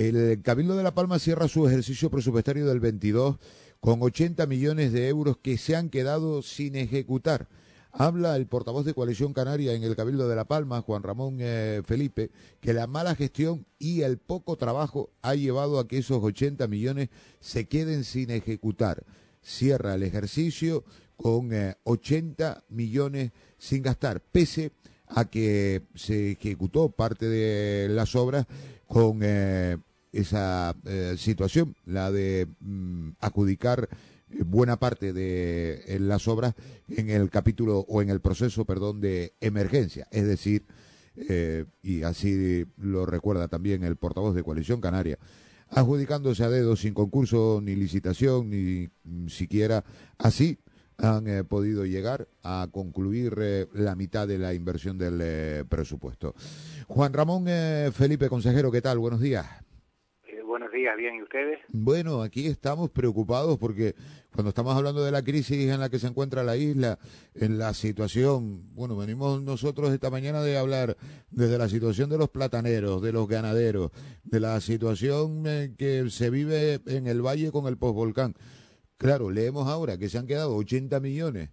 El Cabildo de La Palma cierra su ejercicio presupuestario del 22 con 80 millones de euros que se han quedado sin ejecutar. Habla el portavoz de Coalición Canaria en el Cabildo de La Palma, Juan Ramón eh, Felipe, que la mala gestión y el poco trabajo ha llevado a que esos 80 millones se queden sin ejecutar. Cierra el ejercicio con 80 eh, millones sin gastar, pese a que se ejecutó parte de las obras con eh, esa situación, la de mm, adjudicar buena parte de las obras en el capítulo o en el proceso, perdón, de emergencia. Es decir, eh, y así lo recuerda también el portavoz de Coalición Canaria, adjudicándose a dedo sin concurso ni licitación, ni siquiera así han eh, podido llegar a concluir eh, la mitad de la inversión del presupuesto. Juan Ramón Felipe, consejero, ¿qué tal? Buenos días bien, ¿y ustedes? Bueno, aquí estamos preocupados porque cuando estamos hablando de la crisis en la que se encuentra la isla, en la situación, bueno, venimos nosotros esta mañana de hablar desde la situación de los plataneros, de los ganaderos, de la situación eh, que se vive en el valle con el postvolcán. Claro, leemos ahora que se han quedado 80 millones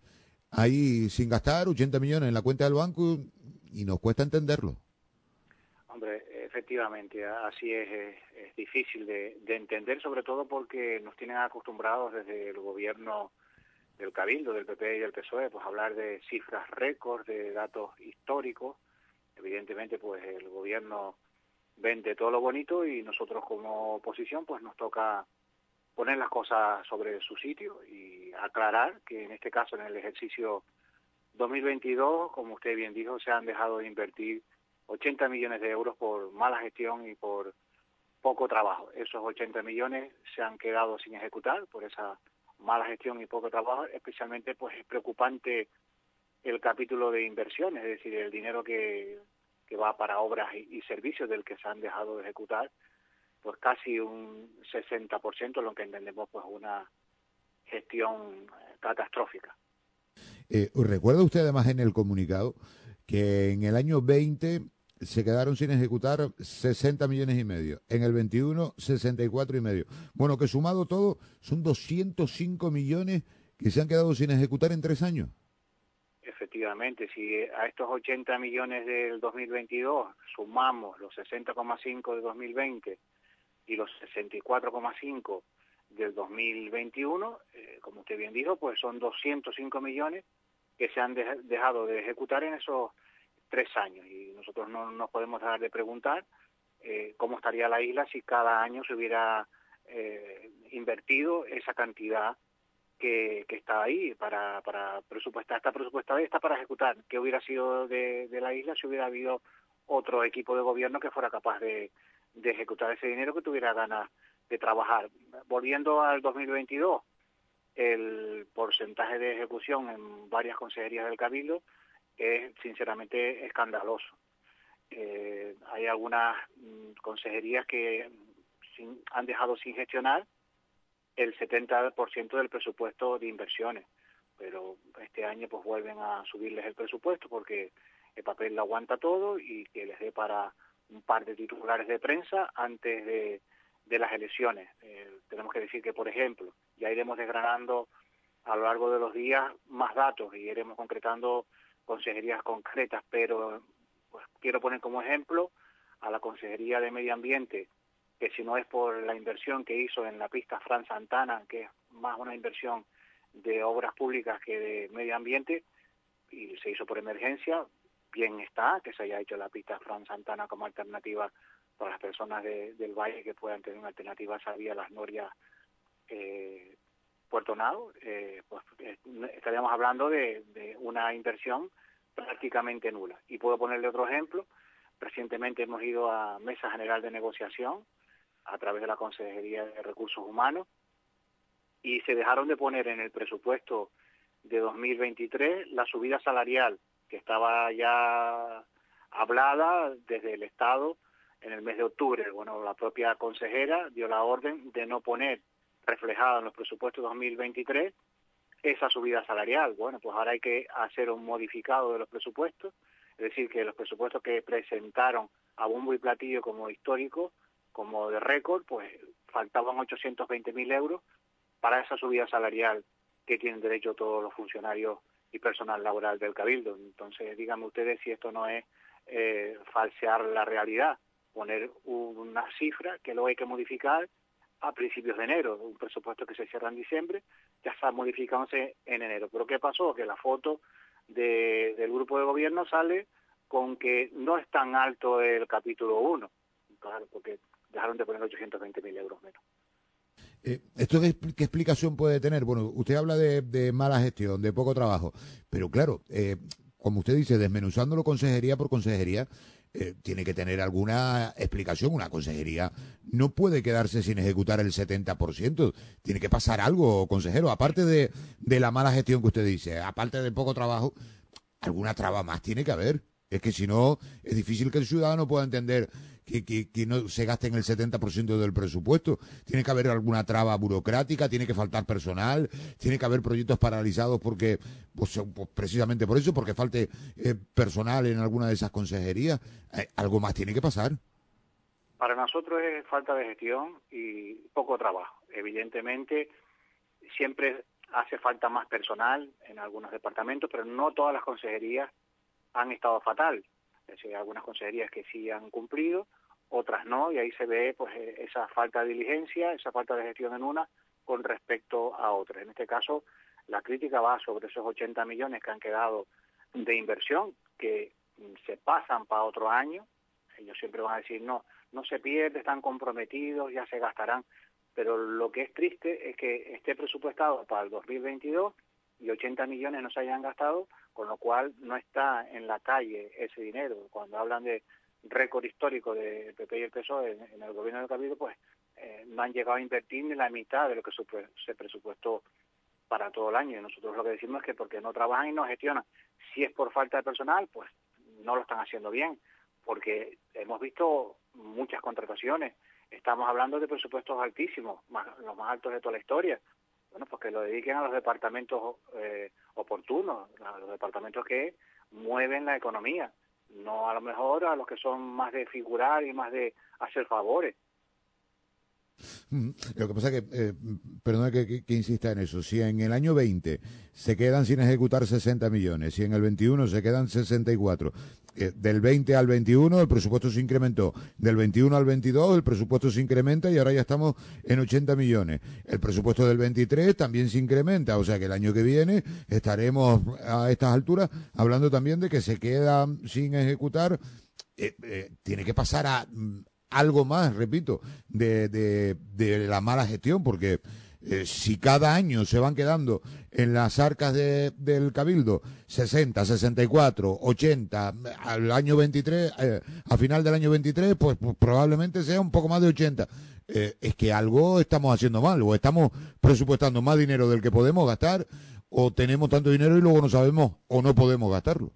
ahí sin gastar, 80 millones en la cuenta del banco y nos cuesta entenderlo. Efectivamente, así es, es, difícil de, entender, sobre todo porque nos tienen acostumbrados desde el gobierno del Cabildo, del PP y del PSOE, pues hablar de cifras récords, de datos históricos. Evidentemente, pues el gobierno vende todo lo bonito y nosotros como oposición, pues nos toca poner las cosas sobre su sitio y aclarar que en este caso, en el ejercicio 2022, como usted bien dijo, se han dejado de invertir 80 millones de euros por mala gestión y por poco trabajo. Esos 80 millones se han quedado sin ejecutar por esa mala gestión y poco trabajo. Especialmente pues es preocupante el capítulo de inversiones, es decir, el dinero que, va para obras y, servicios del que se han dejado de ejecutar, pues casi un 60%, lo que entendemos pues una gestión catastrófica. Eh, ¿Recuerda usted además en el comunicado que en el año 20 se quedaron sin ejecutar 60 millones y medio. En el 21, 64 y medio. Bueno, que sumado todo, son 205 millones que se han quedado sin ejecutar en tres años. Efectivamente, si a estos 80 millones del 2022 sumamos los 60,5 de 2020 y los 64,5 del 2021, eh, como usted bien dijo, pues son 205 millones que se han dejado de ejecutar en esos tres años y nosotros no nos podemos dejar de preguntar eh, cómo estaría la isla si cada año se hubiera eh, invertido esa cantidad que, que está ahí para, para presupuestar, está presupuestada y está para ejecutar. ¿Qué hubiera sido de, la isla si hubiera habido otro equipo de gobierno que fuera capaz de ejecutar ese dinero que tuviera ganas de trabajar? Volviendo al 2022, el porcentaje de ejecución en varias consejerías del Cabildo es sinceramente escandaloso. Eh, hay algunas mm, consejerías que han dejado sin gestionar el 70% del presupuesto de inversiones, pero este año pues vuelven a subirles el presupuesto porque el papel lo aguanta todo y que les dé para un par de titulares de prensa antes de, las elecciones. Eh, tenemos que decir que, por ejemplo, ya iremos desgranando a lo largo de los días más datos y iremos concretando consejerías concretas, pero pues quiero poner como ejemplo a la Consejería de Medio Ambiente, que si no es por la inversión que hizo en la pista Fran Santana, que es más una inversión de obras públicas que de medio ambiente, y se hizo por emergencia, bien está que se haya hecho la pista Fran Santana como alternativa para las personas del valle que puedan tener una alternativa a las norias eh, Puerto Nado, eh, pues eh, estaríamos hablando de, una inversión prácticamente nula. Y puedo ponerle otro ejemplo. Recientemente hemos ido a Mesa General de Negociación a través de la Consejería de Recursos Humanos y se dejaron de poner en el presupuesto de 2023 la subida salarial que estaba ya hablada desde el Estado en el mes de octubre. Bueno, la propia consejera dio la orden de no poner reflejada en los presupuestos 2023 esa subida salarial. Bueno, pues ahora hay que hacer un modificado de los presupuestos, es decir, que los presupuestos que presentaron a bombo y platillo como histórico como de récord, pues faltaban 820.000 euros para esa subida salarial que tienen derecho todos los funcionarios y personal laboral del Cabildo. Entonces, díganme ustedes si esto no es eh, falsear la realidad, poner una cifra que luego hay que modificar a principios de enero, un presupuesto que se cierra en diciembre, ya está modificándose en enero. Pero ¿qué pasó? Que la foto de, del grupo de gobierno sale con que no es tan alto el capítulo 1, claro, porque dejaron de poner 820 mil euros menos. Eh, ¿Esto qué, explicación puede tener? Bueno, usted habla de, mala gestión, de poco trabajo, pero claro, eh, como usted dice, desmenuzándolo consejería por consejería, eh, tiene que tener alguna explicación. Una consejería no puede quedarse sin ejecutar el 70%. Tiene que pasar algo, consejero. Aparte de, de la mala gestión que usted dice, aparte del poco trabajo, alguna traba más tiene que haber. Es que si no, es difícil que el ciudadano pueda entender que, no se gaste en el 70% del presupuesto. Tiene que haber alguna traba burocrática, tiene que faltar personal, tiene que haber proyectos paralizados porque, pues, pues precisamente por eso, porque falte eh, personal en alguna de esas consejerías. Eh, algo más tiene que pasar. Para nosotros es falta de gestión y poco trabajo. Evidentemente, siempre hace falta más personal en algunos departamentos, pero no todas las consejerías han estado fatal. Es decir, algunas consejerías que sí han cumplido, otras no, y ahí se ve pues eh, esa falta de diligencia, esa falta de gestión en una con respecto a otras. En este caso, la crítica va sobre esos 80 millones que han quedado de inversión, que se pasan para otro año. Ellos siempre van a decir, no, no se pierde, están comprometidos, ya se gastarán. Pero lo que es triste es que esté presupuestado para el 2022 y 80 millones no se hayan gastado, con lo cual no está en la calle ese dinero. Cuando hablan de récord histórico de PP y el PSOE en, el gobierno del Cabildo, pues eh, no han llegado a invertir ni la mitad de lo que se presupuestó para todo el año. Y nosotros lo que decimos es que porque no trabajan y no gestionan. Si es por falta de personal, pues no lo están haciendo bien, porque hemos visto muchas contrataciones. Estamos hablando de presupuestos altísimos, los más altos de toda la historia bueno, pues que lo dediquen a los departamentos eh, oportunos, a los departamentos que mueven la economía, no a lo mejor a los que son más de figurar y más de hacer favores. Lo que pasa que, eh, perdona que, insista en eso, si en el año 20 se quedan sin ejecutar 60 millones, si en el 21 se quedan 64, eh, del 20 al 21 el presupuesto se incrementó, del 21 al 22 el presupuesto se incrementa y ahora ya estamos en 80 millones. El presupuesto del 23 también se incrementa, o sea que el año que viene estaremos a estas alturas hablando también de que se quedan sin ejecutar. Eh, eh, tiene que pasar a mm, algo más, repito, de, de, de la mala gestión, porque eh, si cada año se van quedando en las arcas de, del Cabildo 60, 64, 80, al año 23, eh, a final del año 23, pues, pues, probablemente sea un poco más de 80. Eh, es que algo estamos haciendo mal, o estamos presupuestando más dinero del que podemos gastar, o tenemos tanto dinero y luego no sabemos o no podemos gastarlo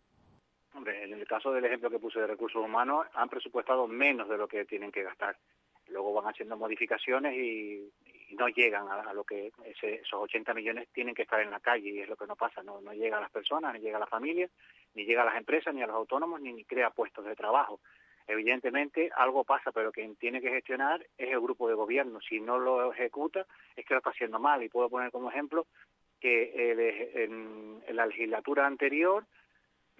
caso del ejemplo que puse de recursos humanos, han presupuestado menos de lo que tienen que gastar. Luego van haciendo modificaciones y, no llegan a, lo que esos 80 millones tienen que estar en la calle y es lo que no pasa. No, llega a las personas, ni llega a las familias, ni llega a las empresas, ni a los autónomos, ni, ni crea puestos de trabajo. Evidentemente algo pasa, pero quien tiene que gestionar es el grupo de gobierno. Si no lo ejecuta, es que lo está haciendo mal. Y puedo poner como ejemplo que en la legislatura anterior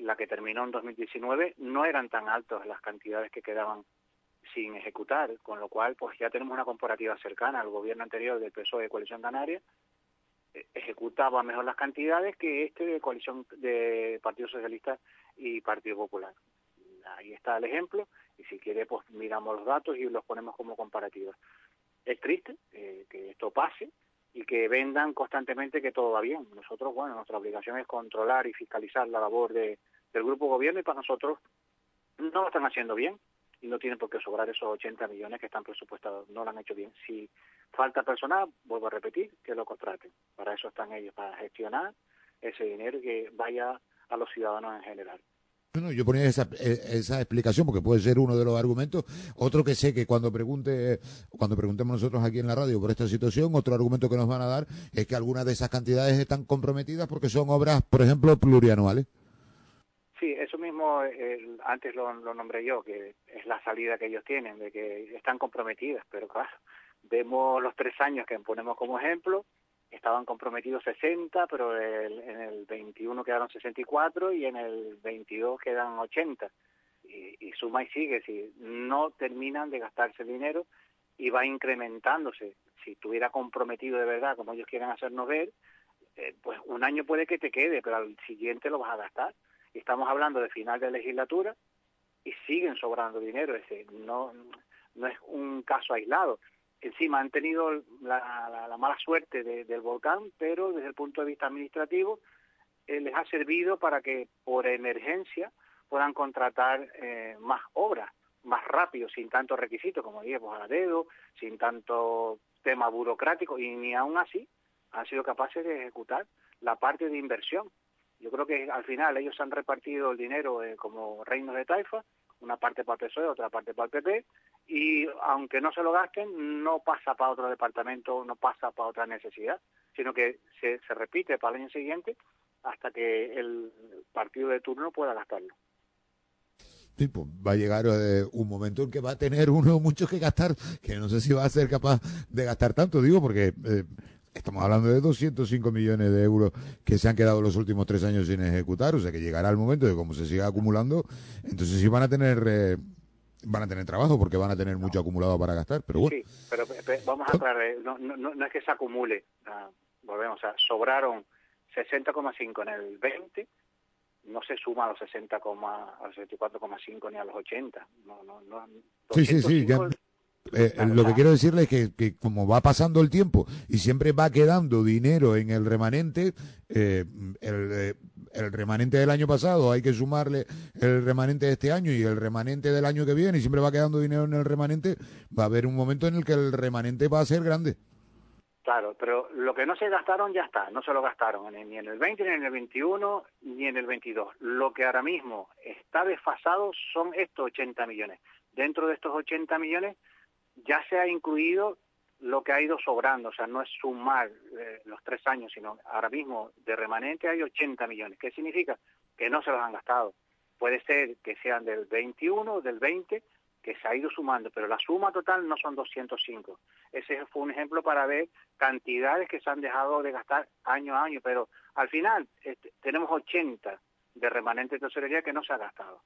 la que terminó en 2019, no eran tan altas las cantidades que quedaban sin ejecutar, con lo cual pues ya tenemos una comparativa cercana al gobierno anterior del PSOE de Coalición Canaria, eh, ejecutaba mejor las cantidades que este de coalición de Partido Socialista y Partido Popular. Ahí está el ejemplo y si quiere pues miramos los datos y los ponemos como comparativos. Es triste eh, que esto pase y que vendan constantemente que todo va bien. Nosotros, bueno, nuestra obligación es controlar y fiscalizar la labor de, del grupo gobierno y para nosotros no lo están haciendo bien y no tienen por qué sobrar esos 80 millones que están presupuestados, no lo han hecho bien. Si falta personal, vuelvo a repetir, que lo contraten. Para eso están ellos, para gestionar ese dinero que vaya a los ciudadanos en general. Bueno, yo ponía esa, eh, esa explicación porque puede ser uno de los argumentos. Otro que sé que cuando pregunte, cuando preguntemos nosotros aquí en la radio por esta situación, otro argumento que nos van a dar es que algunas de esas cantidades están comprometidas porque son obras, por ejemplo, plurianuales. Sí, eso mismo antes lo, nombré yo, que es la salida que ellos tienen, de que están comprometidas, pero claro, vemos los tres años que ponemos como ejemplo, estaban comprometidos 60, pero en el 21 quedaron 64 y en el 22 quedan 80. Y, y suma y sigue, si no terminan de gastarse el dinero y va incrementándose. Si estuviera comprometido de verdad, como ellos quieren hacernos ver, eh, pues un año puede que te quede, pero al siguiente lo vas a gastar. Estamos hablando de final de legislatura y siguen sobrando dinero. Es no, no es un caso aislado encima han tenido la, la, mala suerte del volcán, pero desde el punto de vista administrativo eh, les ha servido para que por emergencia puedan contratar eh, más obras, más rápido, sin tanto requisito, como dije, pues a sin tanto tema burocrático, y ni aún así han sido capaces de ejecutar la parte de inversión. Yo creo que al final ellos han repartido el dinero eh, como reinos de taifa, una parte para el PSOE, otra parte para el PP, y aunque no se lo gasten, no pasa para otro departamento, no pasa para otra necesidad, sino que se, repite para el año siguiente hasta que el partido de turno pueda gastarlo. Sí, pues va a llegar eh, un momento en que va a tener uno mucho que gastar, que no sé si va a ser capaz de gastar tanto, digo, porque eh, estamos hablando de 205 millones de euros que se han quedado los últimos tres años sin ejecutar, o sea que llegará el momento de como se siga acumulando, entonces sí van a tener eh, van a tener trabajo porque van a tener mucho acumulado para gastar, pero bueno. Sí, pero, vamos a aclarar, no, no, no, es que se acumule, volvemos, a sobraron 60,5 en el 20, no se suma a los 60, a los 64,5 ni a los 80. No, no, no, sí, sí, sí. Eh, lo que quiero decirle es que, como va pasando el tiempo y siempre va quedando dinero en el remanente, eh, el, eh, el, remanente del año pasado hay que sumarle el remanente de este año y el remanente del año que viene y siempre va quedando dinero en el remanente, va a haber un momento en el que el remanente va a ser grande. Claro, pero lo que no se gastaron ya está, no se lo gastaron ni en el 20, ni en el 21, ni en el 22. Lo que ahora mismo está desfasado son estos 80 millones. Dentro de estos 80 millones ya se ha incluido lo que ha ido sobrando, o sea, no es sumar eh, los tres años, sino ahora mismo de remanente hay 80 millones. ¿Qué significa? Que no se los han gastado. Puede ser que sean del 21, del 20, que se ha ido sumando, pero la suma total no son 205. Ese fue un ejemplo para ver cantidades que se han dejado de gastar año a año, pero al final este, tenemos 80 de remanente de tesorería que no se ha gastado.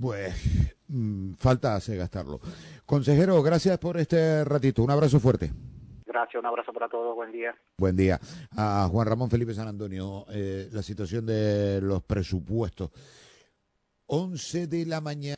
Pues Mm, falta hace gastarlo. Consejero, gracias por este ratito. Un abrazo fuerte. Gracias, un abrazo para todos. Buen día. Buen día. A Juan Ramón Felipe San Antonio, eh, la situación de los presupuestos. 11 de la mañana.